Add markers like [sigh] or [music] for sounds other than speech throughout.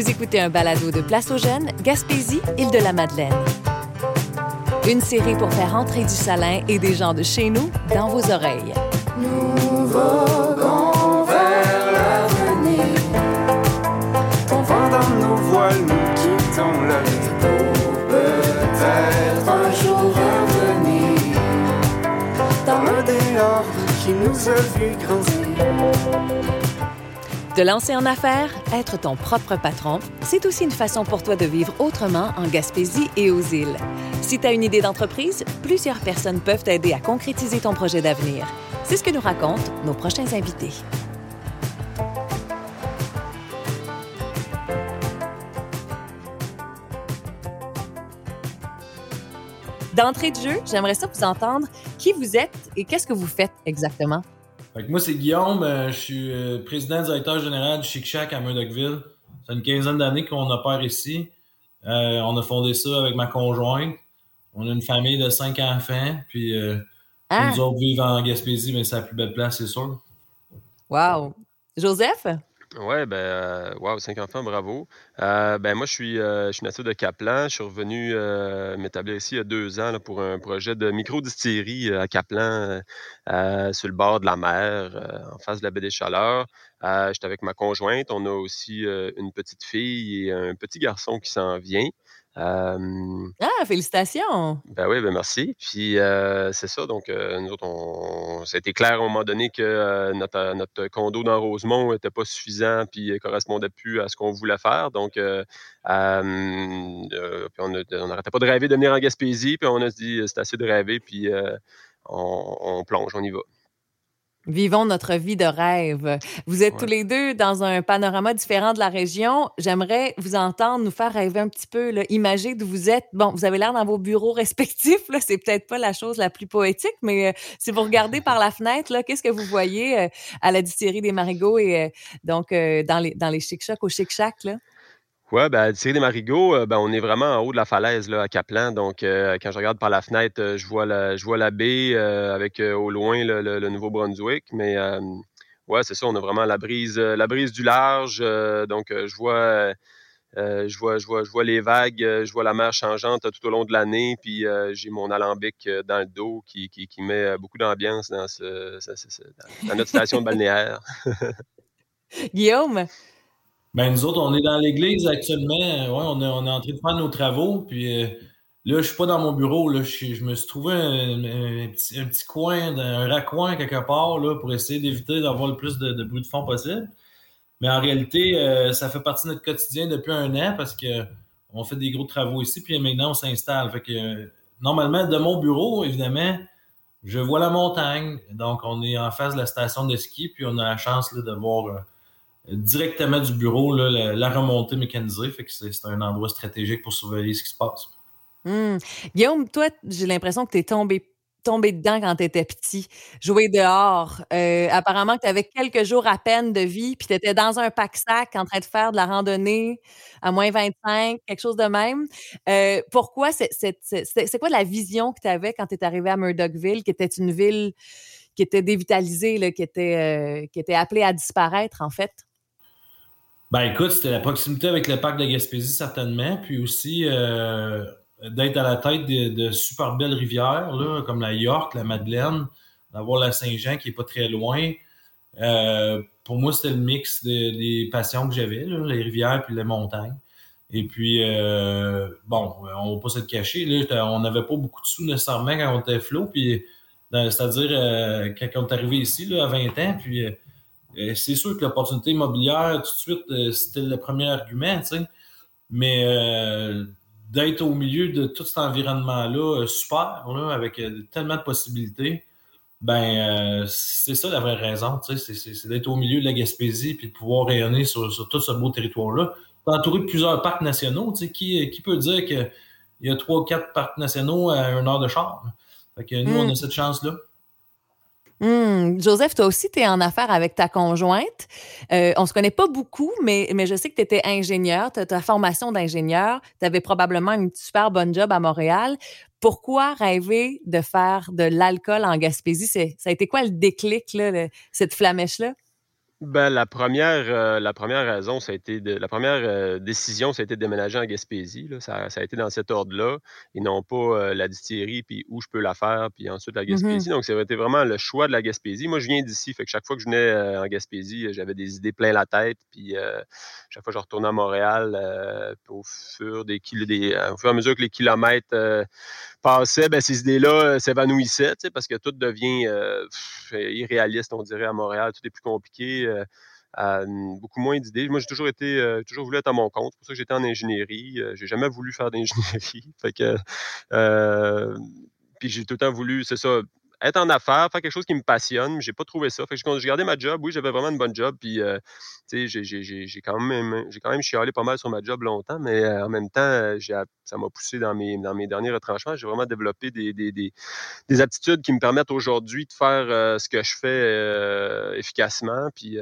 Vous écoutez un balado de Place aux Jeunes, Gaspésie, île de la Madeleine. Une série pour faire entrer du salin et des gens de chez nous dans vos oreilles. Nous voguons vers l'avenir. On vent dans nos voiles, nous quittons la vie peut-être un jour revenir dans le dehors qui nous a vu grandir. De lancer en affaires, être ton propre patron, c'est aussi une façon pour toi de vivre autrement en Gaspésie et aux îles. Si tu as une idée d'entreprise, plusieurs personnes peuvent t'aider à concrétiser ton projet d'avenir. C'est ce que nous racontent nos prochains invités. D'entrée de jeu, j'aimerais ça vous entendre qui vous êtes et qu'est-ce que vous faites exactement. Fait que moi, c'est Guillaume. euh, je suis euh, président directeur général du Chic Shack à Murdochville. C'est une quinzaine d'années qu'on opère ici. Euh, on a fondé ça avec ma conjointe. On a une famille de cinq enfants. Puis euh, Ah, nous autres vivons en Gaspésie, mais c'est la plus belle place, c'est sûr. wow. Joseph? Ouais, ben, euh, wow, cinq enfants, bravo. Euh, ben, moi, je suis, euh, je suis natif de Caplan. Je suis revenu euh, m'établir ici il y a deux ans là, pour un projet de micro-distillerie euh, à Caplan, euh, sur le bord de la mer, en face de la baie des Chaleurs. J'étais avec ma conjointe. On a aussi une petite fille et un petit garçon qui s'en vient. Euh, Ah, félicitations! ben oui, ben merci. Puis euh, c'est ça, donc euh, nous autres, on, ça a été clair à un moment donné que notre, notre condo dans Rosemont n'était pas suffisant puis ne correspondait plus à ce qu'on voulait faire. Donc, puis on n'arrêtait pas de rêver de venir en Gaspésie, puis on a dit c'est assez de rêver, puis on, on plonge, on y va. Vivons notre vie de rêve. Vous êtes Ouais. tous les deux dans un panorama différent de la région. J'aimerais vous entendre nous faire rêver un petit peu, là, imager d'où vous êtes. Bon, vous avez l'air dans vos bureaux [laughs] respectifs. Là, c'est peut-être pas la chose la plus poétique, mais euh, si vous regardez par la fenêtre, là, qu'est-ce que vous voyez euh, à la distillerie des Marigots et euh, donc euh, dans les dans les chic chocs au chic Ouais, ben, Thierry des Marigots, euh, ben, on est vraiment en haut de la falaise là, à Caplan. Donc, euh, quand je regarde par la fenêtre, euh, je vois la, je vois la baie avec au loin le, le- Nouveau-Brunswick. Mais ouais, c'est ça, on a vraiment la brise, la brise du large. donc, je vois, je vois, je vois, je vois les vagues, je vois la mer changeante tout au long de l'année. Puis, j'ai mon alambic dans le dos qui, qui, qui met beaucoup d'ambiance dans, ce, dans- notre station balnéaire. [laughs] Guillaume, Ben, nous autres, on est dans l'église actuellement. Ouais, on, est, on est en train de faire nos travaux. Puis euh, là, je suis pas dans mon bureau. Là. Je, me suis trouvé un, petit, un coin, un raccoin quelque part là, pour essayer d'éviter d'avoir le plus de, bruit de fond possible. Mais en réalité, euh, ça fait partie de notre quotidien depuis un an parce que on fait des gros travaux ici, puis maintenant on s'installe. Fait que euh, normalement, de mon bureau, évidemment, je vois la montagne. Donc, on est en face de la station de ski, puis on a la chance là, de voir directement du bureau la, remontée mécanisée. C'est un endroit stratégique pour surveiller ce qui se passe. Hmm. Guillaume, toi, j'ai l'impression que tu es tombé tombé dedans quand tu étais petit, jouer dehors. Euh, apparemment que tu avais quelques jours à peine de vie, puis tu étais dans un pack-sac en train de faire de la randonnée à moins 25, quelque chose de même. Euh, pourquoi c'est quoi la vision que tu avais quand tu es arrivé à Murdochville, qui était une ville qui était dévitalisée, euh, qui était appelée à disparaître, en fait? Ben écoute, c'était la proximité avec le parc de Gaspésie, certainement, puis aussi euh, d'être à la tête de, super belles rivières, là, comme la York, la Madeleine, d'avoir la Saint-Jean qui est pas très loin. Euh, pour moi, c'était le mix de- des passions que j'avais, les rivières puis les montagnes. Et puis, euh, bon, on va pas se le cacher, là, on n'avait pas beaucoup de sous nécessairement quand on était flot, puis c'est-à-dire euh, quand on est arrivé ici là, à 20 ans, puis euh, c'est sûr que l'opportunité immobilière, tout de suite, euh, c'était le premier argument, tu sais. Mais euh, d'être au milieu de tout cet environnement-là, super, là, avec tellement de possibilités, ben c'est ça la vraie raison, tu sais. c'est- d'être au milieu de la Gaspésie puis de pouvoir rayonner sur, sur tout ce beau territoire-là. Entouré de plusieurs parcs nationaux, tu sais. Qui, qui peut dire qu'il y a trois ou quatre parcs nationaux à une heure de char? Fait que nous, Mm. on a cette chance-là. Hmm. Joseph, toi aussi, tu es en affaires avec ta conjointe. Euh, on se connaît pas beaucoup, mais, mais je sais que tu étais ingénieur, tu as ta formation d'ingénieur, tu avais probablement une super bonne job à Montréal. Pourquoi rêver de faire de l'alcool en Gaspésie? Ça a été quoi le déclic, là, cette flamèche-là? Ben, la première, euh, la première raison, ça a été de, la première euh, décision, ça a été de déménager en Gaspésie. Là. Ça, ça a été dans cet ordre-là, et non pas euh, la distillerie, puis où je peux la faire, puis ensuite la Mhm. Gaspésie. Donc, ça a été vraiment le choix de la Gaspésie. Moi, je viens d'ici, fait que chaque fois que je venais euh, en Gaspésie, euh, j'avais des idées plein la tête, puis euh, chaque fois que je retournais à Montréal, euh, au fur des au fur et à mesure que les kilomètres passaient, ben, ces idées-là euh, s'évanouissaient, parce que tout devient euh, irréaliste, on dirait, à Montréal. Tout est plus compliqué. euh, euh, beaucoup moins d'idées. Moi, j'ai toujours été, euh, toujours voulu être à mon compte. C'est pour ça que j'étais en ingénierie. J'ai jamais voulu faire d'ingénierie. [laughs] fait que, puis j'ai tout le temps voulu, c'est ça, être en affaires, faire quelque chose qui me passionne. J'ai pas trouvé ça. Fait que j'ai gardé ma job. Oui, j'avais vraiment une bonne job. Puis, euh, tu sais, j'ai- quand même, j'ai quand même chialé pas mal sur ma job longtemps, mais euh, en même temps, euh, ça m'a poussé dans mes, dans mes derniers retranchements. J'ai vraiment développé des, des, des, des aptitudes qui me permettent aujourd'hui de faire euh, ce que je fais efficacement. Puis,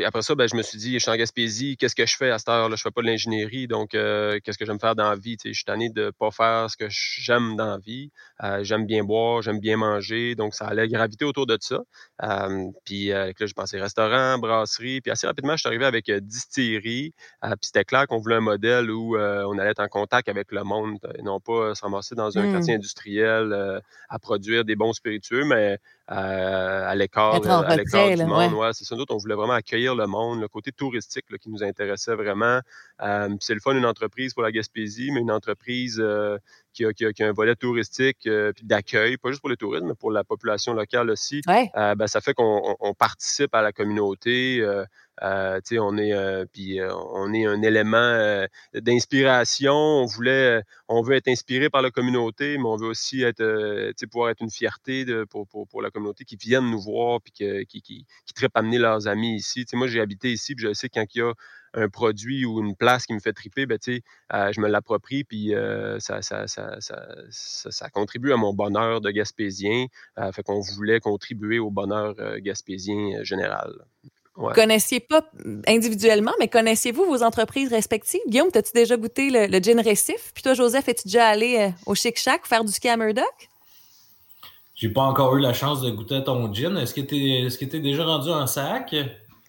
puis après ça, ben, je me suis dit, je suis en Gaspésie, qu'est-ce que je fais à cette heure-là? Je fais pas de l'ingénierie, donc euh, qu'est-ce que j'aime faire dans la vie? Je suis tanné de pas faire ce que j'aime dans la vie. Euh, j'aime bien boire, j'aime bien manger, donc ça allait graviter autour de ça. Euh, puis là, j'ai pensé restaurant, brasserie, puis assez rapidement, je suis arrivé avec distillerie. Puis c'était clair qu'on voulait un modèle où on allait être en contact avec le monde, et non pas se ramasser dans un Mm. quartier industriel à produire des bons spiritueux, mais à l'écart en à l'écart du monde. ouais. Ouais, c'est ça. Nous autres, on voulait vraiment accueillir le monde, le côté touristique là, qui nous intéressait vraiment. Euh, c'est le fun, une entreprise pour la Gaspésie, mais une entreprise euh, qui, a, qui, a, qui a un volet touristique euh, d'accueil, pas juste pour les touristes, mais pour la population locale aussi. Ouais. Euh, ben, ça fait qu'on on- on participe à la communauté. euh, euh, on est euh, puis euh, on est un élément d'inspiration. On voulait, on veut être inspiré par la communauté, mais on veut aussi être, pouvoir être une fierté de, pour, pour, pour la communauté qui viennent nous voir puis que- qui, qui, qui trippent amener leurs amis ici. Moi, j'ai habité ici, puis je sais quand il y a un produit ou une place qui me fait triper, ben, tu sais, euh, je me l'approprie, puis euh, ça, ça, ça, ça, ça, ça contribue à mon bonheur de Gaspésien. Euh, fait qu'on voulait contribuer au bonheur euh, gaspésien euh, général. Ouais. Vous connaissiez pas individuellement, mais connaissiez-vous vos entreprises respectives? Guillaume, as-tu déjà goûté le, le gin récif? Puis toi, Joseph, es-tu déjà allé euh, au Chic Shack faire du ski à Murdoch? J'ai pas encore eu la chance de goûter à ton gin. Est-ce que t'es est-ce que t'es déjà rendu en sac?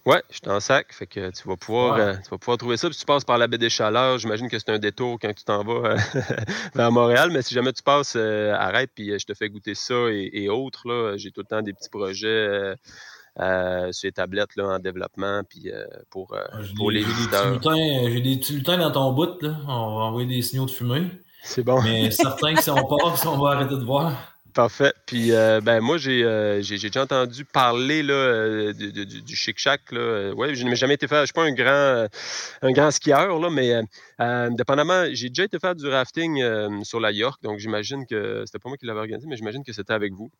Ouais, je suis en sac, fait que tu vas pouvoir, Ouais. euh, tu vas pouvoir trouver ça. Puis tu passes par la baie des Chaleurs, j'imagine que c'est un détour quand tu t'en vas euh, [laughs] vers Montréal, mais si jamais tu passes, euh, arrête, puis je te fais goûter ça et, et autres. Là, j'ai tout le temps des petits projets sur les tablettes là, en développement, puis pour, J'ai pour les j'ai des petits visiteurs. j'ai des petits lutins dans ton bout, là. On va envoyer des signaux de fumée. C'est bon. Mais [laughs] certain que si on passe, on va arrêter de voir. Parfait. Puis, euh, ben, moi, j'ai euh, j'ai j'ai déjà entendu parler là, euh, du, du, du Chic Shack. Là. Euh, Ouais, je n'ai jamais été faire. Je suis pas un grand, un grand skieur, là, mais dépendamment, j'ai déjà été faire du rafting sur la York. Donc, j'imagine que c'était pas moi qui l'avais organisé, mais j'imagine que c'était avec vous.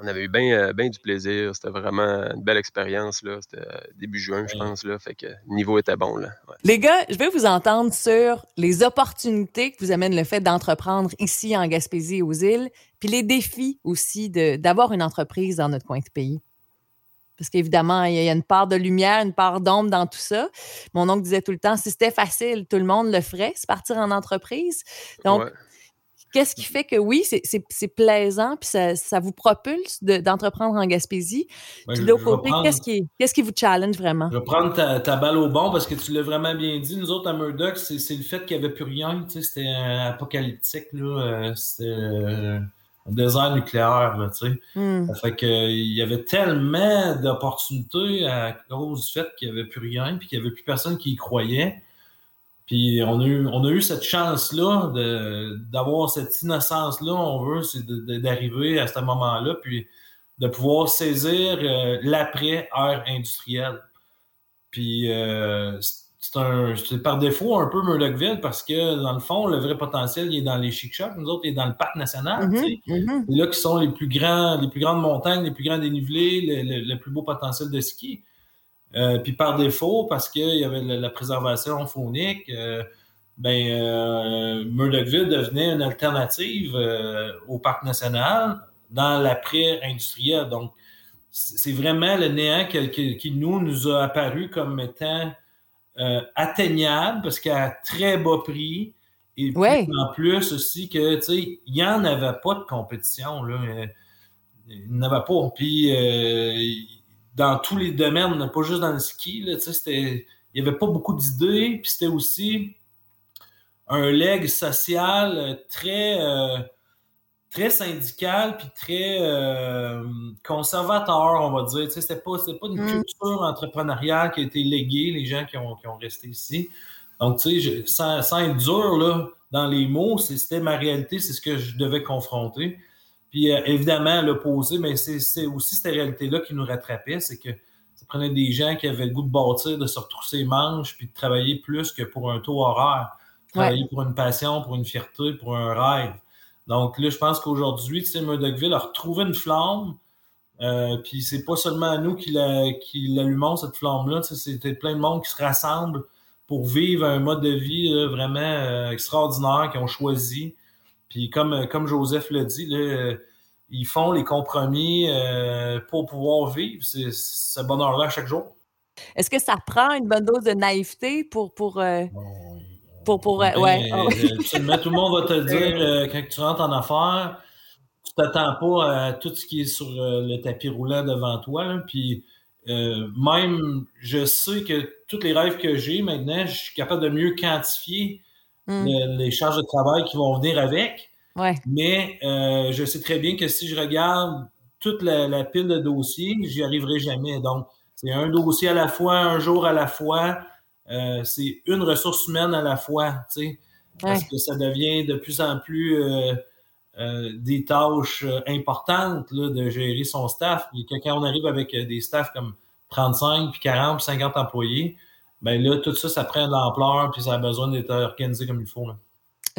On avait eu bien ben du plaisir. C'était vraiment une belle expérience. là. C'était euh, début juin, je pense. Là, fait que le niveau était bon. Là. Ouais. Les gars, je vais vous entendre sur les opportunités que vous amène le fait d'entreprendre ici en Gaspésie et aux îles, puis les défis aussi de- d'avoir une entreprise dans notre coin de pays. Parce qu'évidemment, il y a une part de lumière, une part d'ombre dans tout ça. Mon oncle disait tout le temps, si c'était facile, tout le monde le ferait, c'est partir en entreprise. Donc, Ouais. Qu'est-ce qui fait que oui, c'est- plaisant, puis ça, ça vous propulse de- d'entreprendre en Gaspésie. Ben, Puis l'autre côté, qu'est-ce qui, qui vous challenge vraiment? Je vais prendre ta, ta balle au bon parce que tu l'as vraiment bien dit. Nous autres, à Murdoch, c'est le fait qu'il n'y avait plus rien. Tu sais, c'était euh, apocalyptique. Euh, C'était euh, un désert nucléaire. Là, tu sais. Hmm. Ça fait que, euh, il y avait tellement d'opportunités à cause du fait qu'il n'y avait plus rien puis qu'il n'y avait plus personne qui y croyait. Puis on a eu, on a eu cette chance-là d'avoir cette innocence-là, on veut, c'est d'arriver à ce moment-là, puis de pouvoir saisir euh, l'après-ère industrielle. Puis euh, c'est c'est un c'est par défaut un peu Murdochville parce que dans le fond, le vrai potentiel, il est dans les chic shops, nous autres, il est dans le parc national. C'est là qui sont les plus grands, les plus grandes montagnes, les plus grands dénivelés, le, le- le plus beau potentiel de ski. Euh, puis par défaut, parce qu'il y avait la, la préservation faunique, euh, ben euh, Murdochville devenait une alternative au parc national dans l'après-industriel. Donc, c'est vraiment le néant qui, nous, nous a apparu comme étant atteignable parce qu'à très bas prix. Et puis, Ouais. en plus aussi que, tu sais, il n'y en avait pas de compétition, là. Il n'y en avait pas. Puis, dans tous les domaines, pas juste dans le ski. Là, il n'y avait pas beaucoup d'idées, puis c'était aussi un leg social très, euh, très syndical, puis très euh, conservateur, on va dire. C'était pas, pas une mm. culture entrepreneuriale qui a été léguée, les gens qui ont, qui ont resté ici. Donc, tu sais, sans, sans, être dur là, dans les mots, c'était ma réalité, c'est ce que je devais confronter. Puis euh, évidemment, l'opposé, mais c'est aussi cette réalité-là qui nous rattrapait, c'est que ça prenait des gens qui avaient le goût de bâtir, de se retrousser les manches, puis de travailler plus que pour un taux horaire. Travailler pour une passion, pour une fierté, pour un rêve. Donc là, je pense qu'aujourd'hui, tu sais, Murdochville a retrouvé une flamme. Euh, puis c'est pas seulement à nous qui l'allumons, cette flamme-là. C'était plein de monde qui se rassemble pour vivre un mode de vie vraiment euh, extraordinaire qu'ils ont choisi. Puis comme, euh, comme Joseph l'a dit, là, ils font les compromis euh, pour pouvoir vivre ce bonheur-là chaque jour. Est-ce que ça prend une bonne dose de naïveté pour. pour euh, pour, pour ben, ouais. Absolument. Tout le monde va te [laughs] dire quand tu rentres en affaires, tu t'attends pas à tout ce qui est sur le tapis roulant devant toi. puis même, je sais que tous les rêves que j'ai maintenant, je suis capable de mieux quantifier Hmm. les charges de travail qui vont venir avec. Mais euh, je sais très bien que si je regarde toute la, pile de dossiers, j'y arriverai jamais. Donc, c'est un dossier à la fois, un jour à la fois. Euh, c'est une ressource humaine à la fois, tu sais, parce que ça devient de plus en plus euh, des tâches importantes là, de gérer son staff. Quand on arrive avec des staffs comme 35, puis 40, puis 50 employés, ben là, tout ça, ça prend de l'ampleur, puis ça a besoin d'être organisé comme il faut.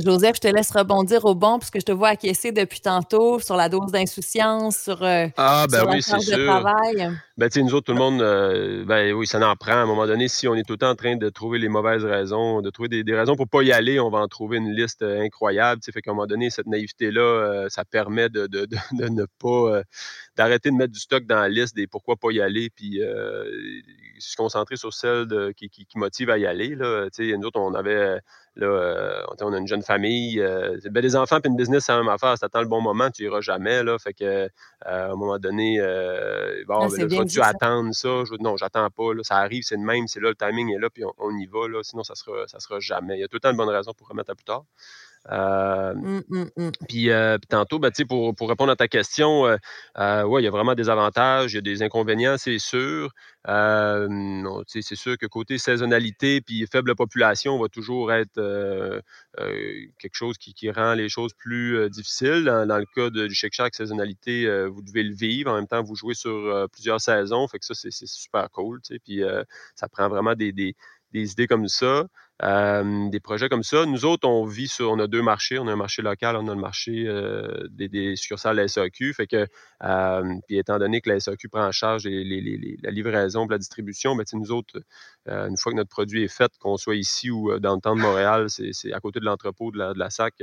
Joseph, je te laisse rebondir au bon, puisque je te vois acquiescer depuis tantôt sur la dose d'insouciance, sur, euh, ah, ben oui, c'est sûr. travail. Ben, tu sais, nous autres, tout le monde, euh, ben oui, ça en prend. À un moment donné, si on est tout le temps en train de trouver les mauvaises raisons, de trouver des, raisons pour ne pas y aller, on va en trouver une liste euh, incroyable. Tu sais, fait qu'à un moment donné, cette naïveté-là, ça permet de, de, de, de ne pas, d'arrêter de mettre du stock dans la liste des pourquoi pas y aller, puis se concentrer sur celle de, qui, qui, qui, motive à y aller. Là. Tu sais, nous autres, on avait Là, euh, on a une jeune famille. Euh, ben, des enfants puis une business, c'est la même affaire. Si t'attends le bon moment, tu iras jamais. Là, fait que, euh, à un moment donné, bon, ah, ben, tu attendre ça? Je, non, j'attends pas. Là, ça arrive, c'est le même. C'est là, le timing est là, puis on, y va. Là, sinon, ça sera, ça sera jamais. Il y a tout le temps de bonnes raisons pour remettre à plus tard. Euh, mmh, mmh, mmh. Puis, euh, tantôt, ben, pour, pour répondre à ta question, euh, ouais, il y a vraiment des avantages, il y a des inconvénients, c'est sûr. c'est sûr que côté saisonnalité puis faible population va toujours être quelque chose qui, qui, rend les choses plus difficiles. Dans, le cas du Shake Shack, saisonnalité, vous devez le vivre. En même temps, vous jouez sur plusieurs saisons. Fait que ça, c'est super cool. Puis ça prend vraiment des, des, des idées comme ça. Euh, des projets comme ça. Nous autres, on vit sur, on a deux marchés. On a un marché local, on a le marché des, des, succursales SAQ. Fait que, euh, puis étant donné que la SAQ prend en charge les, la livraison, la distribution, ben, nous autres, une fois que notre produit est fait, qu'on soit ici ou dans le temps de Montréal, c'est à côté de l'entrepôt de la, de la SAC,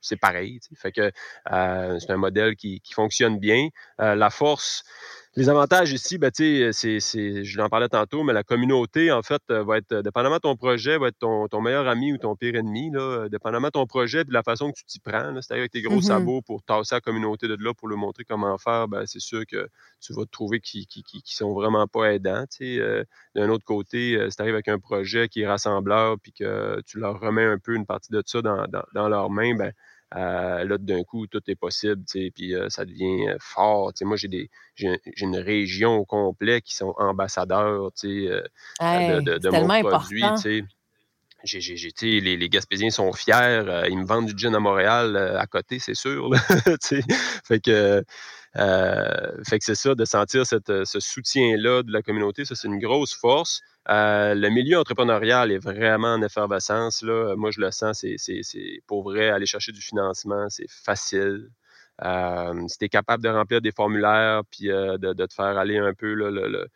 c'est pareil. Fait que c'est un modèle qui fonctionne bien. la force, les avantages ici, ben, c'est, c'est, je l'en parlais tantôt, mais la communauté, en fait, euh, va être, euh, dépendamment de ton projet, va être ton, ton meilleur ami ou ton pire ennemi, là, euh, dépendamment de ton projet et de la façon que tu t'y prends. C'est-à-dire avec tes gros mm-hmm. sabots pour tasser la communauté de là, pour lui montrer comment faire, ben, c'est sûr que tu vas te trouver qui, qui, qui, sont vraiment pas aidants. d'un autre côté, si tu arrives avec un projet qui est rassembleur puis que tu leur remets un peu une partie de ça dans, dans, dans leurs mains, ben, euh, là, d'un coup, tout est possible, puis euh, ça devient euh, fort. moi, j'ai des j'ai une région au complet qui sont ambassadeurs euh, de, de, mon produit. J'ai, j'ai, les, les, Gaspésiens sont fiers. ils me vendent du gin à Montréal à côté, c'est sûr. [laughs] fait que euh, fait que c'est ça, de sentir cette, ce soutien-là de la communauté, ça, c'est une grosse force. Euh, le milieu entrepreneurial est vraiment en effervescence. Là. Moi, je le sens, c'est pour vrai, aller chercher du financement, c'est facile. Euh, si tu capable de remplir des formulaires, puis euh, de, te faire aller un peu le, euh,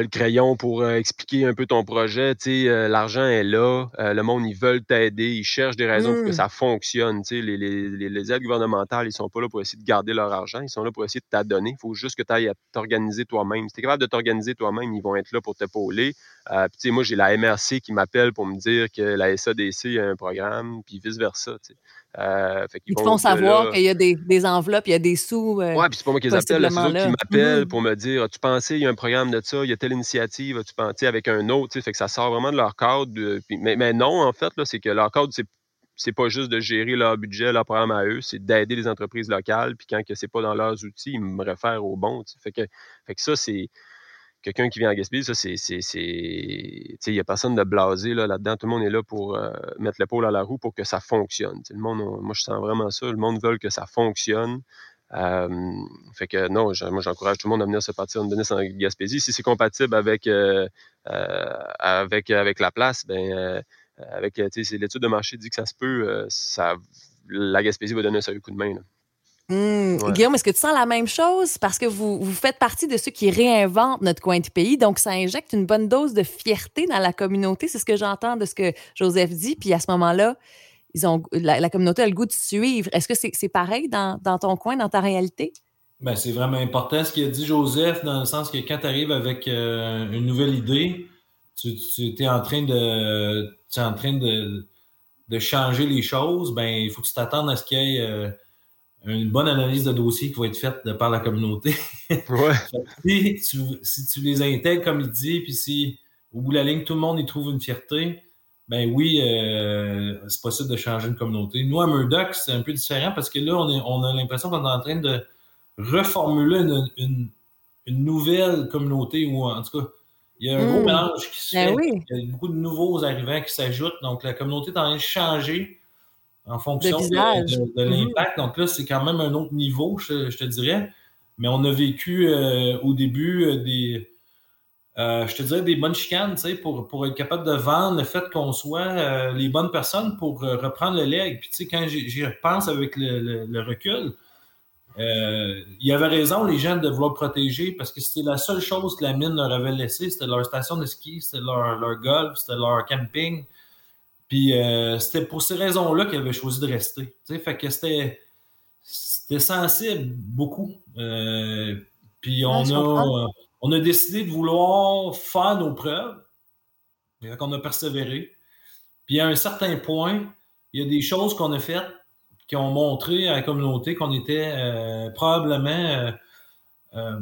le crayon pour euh, expliquer un peu ton projet. Tu euh, l'argent est là, le monde, ils veulent t'aider, ils cherchent des raisons pour que mmh. ça fonctionne. Tu les, les, les, aides gouvernementales, ils sont pas là pour essayer de garder leur argent, ils sont là pour essayer de t'adonner. Il faut juste que tu ailles t'organiser toi-même. Si tu es capable de t'organiser toi-même, ils vont être là pour t'épauler. Euh, puis, moi, j'ai la MRC qui m'appelle pour me dire que la SADC a un programme, puis vice-versa. Euh, Ils te font savoir qu'il y a des, des, enveloppes, il y a des sous. Euh, oui, puis c'est pas moi qui les appelle, c'est eux qui m'appellent mmh. pour me dire As-tu pensé, il y a un programme de ça, il y a telle initiative, as-tu pensé avec un autre Fait que ça sort vraiment de leur cadre. mais, mais, non, en fait, c'est que leur cadre, c'est c'est pas juste de gérer leur budget, leur programme à eux, c'est d'aider les entreprises locales. Puis quand ce n'est pas dans leurs outils, ils me réfèrent au bon. Fait que, fait que ça, c'est quelqu'un qui vient en Gaspésie, ça, c'est. Il n'y a personne de blasé là, là-dedans. Tout le monde est là pour euh, mettre l'épaule à la roue pour que ça fonctionne. le monde, moi, je sens vraiment ça. Le monde veut que ça fonctionne. Euh, fait que non, moi j'encourage tout le monde à venir se partir une business en Gaspésie. Si c'est compatible avec, euh, avec, avec la place, ben euh, avec euh, l'étude de marché dit que ça se peut, euh, ça, la Gaspésie va donner un sérieux coup de main. Mmh. Guillaume, est-ce que tu sens la même chose? Parce que vous, vous faites partie de ceux qui réinventent notre coin de pays, donc ça injecte une bonne dose de fierté dans la communauté. C'est ce que j'entends de ce que Joseph dit. Puis à ce moment-là, ils ont, la, communauté a le goût de suivre. Est-ce que c'est pareil dans, dans, ton coin, dans ta réalité? Ben, c'est vraiment important ce qu'il a dit Joseph, dans le sens que quand tu arrives avec une nouvelle idée, tu, tu es en train de tu es en train de, de, changer les choses, ben il faut que tu t'attendes à ce qu'il y ait euh, une bonne analyse de dossier qui va être faite de par la communauté. [laughs] Ouais. si, tu, si, tu, les intègres comme il dit, puis si au bout de la ligne, tout le monde y trouve une fierté, ben oui, euh, c'est possible de changer une communauté. Nous, à Murdoch, c'est un peu différent parce que là, on, est, on a l'impression qu'on est en train de reformuler une, une, une nouvelle communauté, ou en tout cas, il y a un gros mmh. mélange qui se ben fait. Il y a beaucoup de nouveaux arrivants qui s'ajoutent. Donc, la communauté est en train de changer en fonction de, mmh. l'impact. Donc là, c'est quand même un autre niveau, je, te dirais. Mais on a vécu euh, au début euh, des, euh, je te dirais, des bonnes chicanes, tu sais, pour, pour être capable de vendre le fait qu'on soit les bonnes personnes pour reprendre le leg. Puis, tu sais, quand j'y repense avec le recul, il y avait raison, les gens, de vouloir protéger parce que c'était la seule chose que la mine leur avait laissé. C'était leur station de ski, c'était leur, leur golf, c'était leur camping. Puis euh, c'était pour ces raisons-là qu'ils avaient choisi de rester. sais, fait que c'était, c'était sensible beaucoup. Euh, puis on, a, on a décidé de vouloir faire nos preuves. Et qu'on a persévéré. Puis à un certain point, il y a des choses qu'on a faites qui ont montré à la communauté qu'on était euh, probablement euh,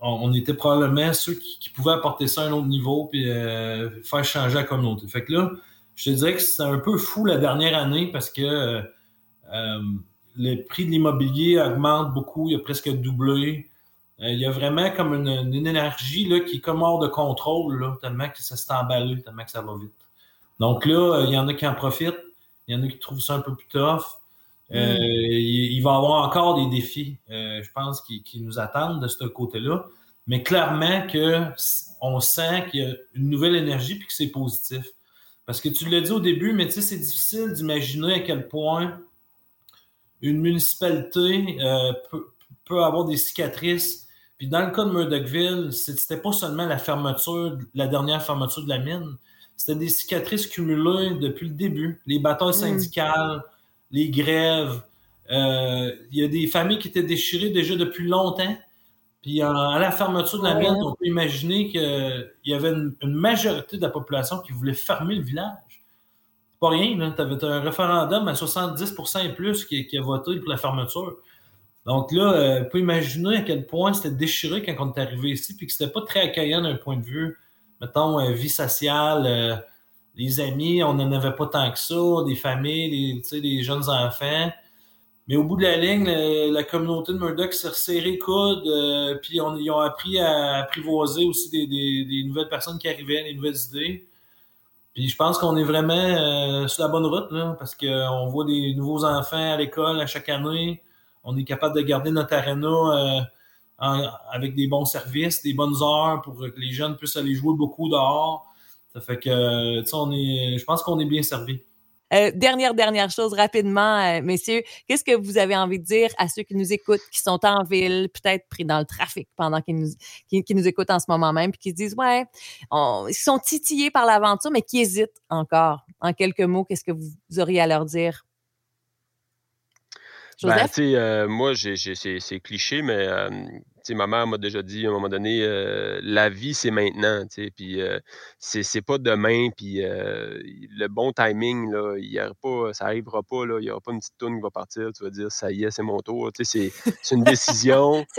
on, était probablement ceux qui, pouvaient apporter ça à un autre niveau puis faire changer la communauté. Fait que là, je te dirais que c'est un peu fou la dernière année parce que le prix de l'immobilier augmente beaucoup, il a presque doublé. il y a vraiment comme une, énergie là, qui est comme hors de contrôle, là, tellement que ça s'est emballé, tellement que ça va vite. Donc là, il y en a qui en profitent, il y en a qui trouvent ça un peu plus tough. Euh, il, va y avoir encore des défis, euh, je pense, qui, nous attendent de ce côté-là. Mais clairement que on sent qu'il y a une nouvelle énergie et que c'est positif. Parce que tu l'as dit au début, mais tu sais, c'est difficile d'imaginer à quel point une municipalité euh, peut, avoir des cicatrices. Puis dans le cas de Murdochville, c'était pas seulement la fermeture, la dernière fermeture de la mine, c'était des cicatrices cumulées depuis le début. Les batailles mm. syndicales, les grèves. Euh, il y a des familles qui étaient déchirées déjà depuis longtemps. Puis à la fermeture de la mine, on peut imaginer qu'il y avait une, majorité de la population qui voulait fermer le village. Pas rien, tu avais un référendum à 70% et plus qui, a voté pour la fermeture. Donc là, euh, on peut imaginer à quel point c'était déchiré quand on est arrivé ici, puis que c'était pas très accueillant d'un point de vue, mettons, euh, vie sociale, les amis, on n'en avait pas tant que ça, des familles, des, des jeunes enfants. Mais au bout de la ligne, la, communauté de Murdoch s'est resserrée coude, euh, puis on, ils ont appris à apprivoiser aussi des, nouvelles personnes qui arrivaient, des nouvelles idées. Puis je pense qu'on est vraiment euh, sur la bonne route, là, parce qu'on voit des nouveaux enfants à l'école à chaque année. On est capable de garder notre aréna euh, avec des bons services, des bonnes heures pour que les jeunes puissent aller jouer beaucoup dehors. Ça fait que, tu sais, on est, je pense qu'on est bien servi. Euh, dernière, dernière chose, rapidement, euh, messieurs, qu'est-ce que vous avez envie de dire à ceux qui nous écoutent, qui sont en ville, peut-être pris dans le trafic pendant qu'ils nous, qui, nous écoutent en ce moment même, puis qui se disent, ouais, ils sont titillés par l'aventure, mais qui hésitent encore? En quelques mots, qu'est-ce que vous auriez à leur dire? Ben, Joseph? tu sais, euh, moi, j'ai, c'est, c'est cliché, mais ma mère m'a déjà dit à un moment donné, euh, la vie, c'est maintenant, puis euh, c'est, pas demain, puis euh, le bon timing, là, il y aura pas, ça arrivera pas, il y aura pas une petite toune qui va partir, tu vas dire, ça y est, c'est mon tour, c'est, une décision, [laughs]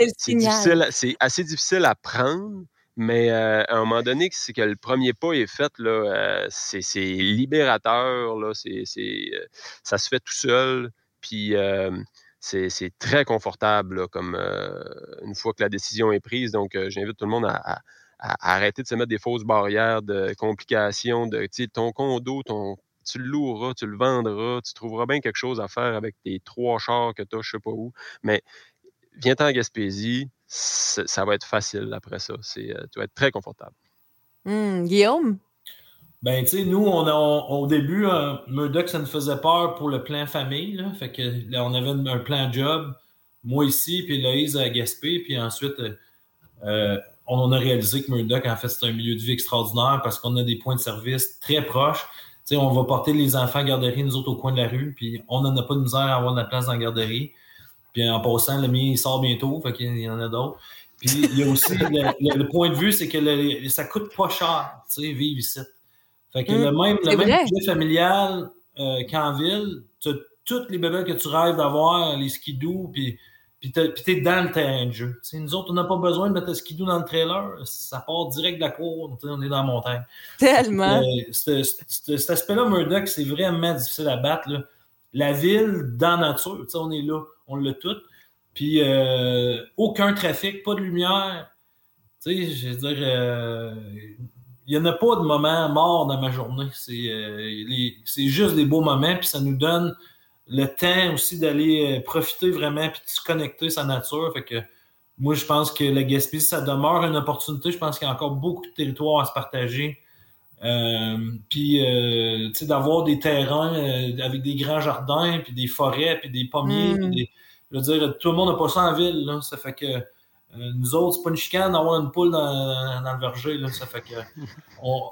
C'est assez difficile à prendre, mais euh, à un moment donné, c'est que le premier pas est fait, là, euh, c'est, libérateur, là, c'est, euh, ça se fait tout seul, puis c'est très confortable comme euh, une fois que la décision est prise. Donc, euh, j'invite tout le monde à, arrêter de se mettre des fausses barrières de complications, de ton condo, ton, tu le loueras, tu le vendras, tu trouveras bien quelque chose à faire avec tes trois chars que tu as, je sais pas où. Mais viens-t'en en Gaspésie, ça va être facile après ça. Euh, tu vas être très confortable. Hmm, Guillaume? Ben, tu sais, nous, on a, on- au début, euh, Murdoch, ça nous faisait peur pour le plan famille. Là. Fait que là, on avait un, plan job, moi ici, puis Loïse à Gaspé. Puis ensuite, euh, euh, on a réalisé que Murdoch, en fait, c'est un milieu de vie extraordinaire parce qu'on a des points de service très proches. Tu sais, on va porter les enfants à garderie, nous autres, au coin de la rue, puis on n'en a pas de misère à avoir de la place dans la garderie. Puis en passant, le mien, il sort bientôt, fait qu'il y en a d'autres. Puis il y a aussi [laughs] le, le- le point de vue, c'est que le- ça coûte pas cher, tu sais, vivre ici. Fait que Mm, le même, le même budget familial euh, qu'en ville, tu as toutes les bébés que tu rêves d'avoir, les skidoo, puis puis t'es dans le terrain de jeu. Nous autres, on n'a pas besoin de mettre le skidoo dans le trailer. Ça part direct de la cour. On est dans la montagne. Tellement. Euh, ce- ce- cet aspect-là, Murdoch, c'est vraiment difficile à battre. là. La ville, dans la nature, on est là, on l'a tout. Puis euh, aucun trafic, pas de lumière. Tu sais, je veux dire, euh, il n'y en a pas de moments morts dans ma journée. C'est euh, les- c'est juste des beaux moments, puis ça nous donne le temps aussi d'aller euh, profiter vraiment, puis de se connecter à sa nature. Fait que moi, je pense que la Gaspésie, ça demeure une opportunité. Je pense qu'il y a encore beaucoup de territoires à se partager. Euh, puis, euh, tu sais, d'avoir des terrains avec des grands jardins, puis des forêts, puis des pommiers, Mm. puis des- je veux dire, tout le monde n'a pas ça en ville, là. Ça fait que nous autres, c'est pas une chicane d'avoir une poule dans, dans le verger, là. Ça fait que [laughs] on,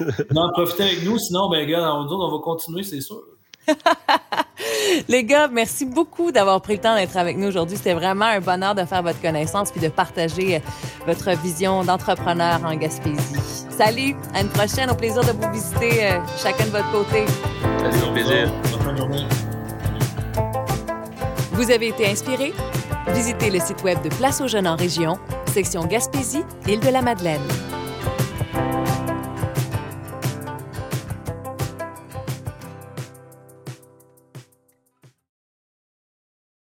[laughs] on en profiter avec nous, sinon, ben, gars, nous autres, on va continuer, c'est sûr. [laughs] Les gars, merci beaucoup d'avoir pris le temps d'être avec nous aujourd'hui. C'était vraiment un bonheur de faire votre connaissance puis de partager euh, votre vision d'entrepreneur en Gaspésie. Salut, à une prochaine. Au plaisir de vous visiter euh, chacun de votre côté. Salut, au plaisir. Bonne journée. Vous avez été inspiré? Visitez le site web de Place aux jeunes en région, section Gaspésie, île de la Madeleine.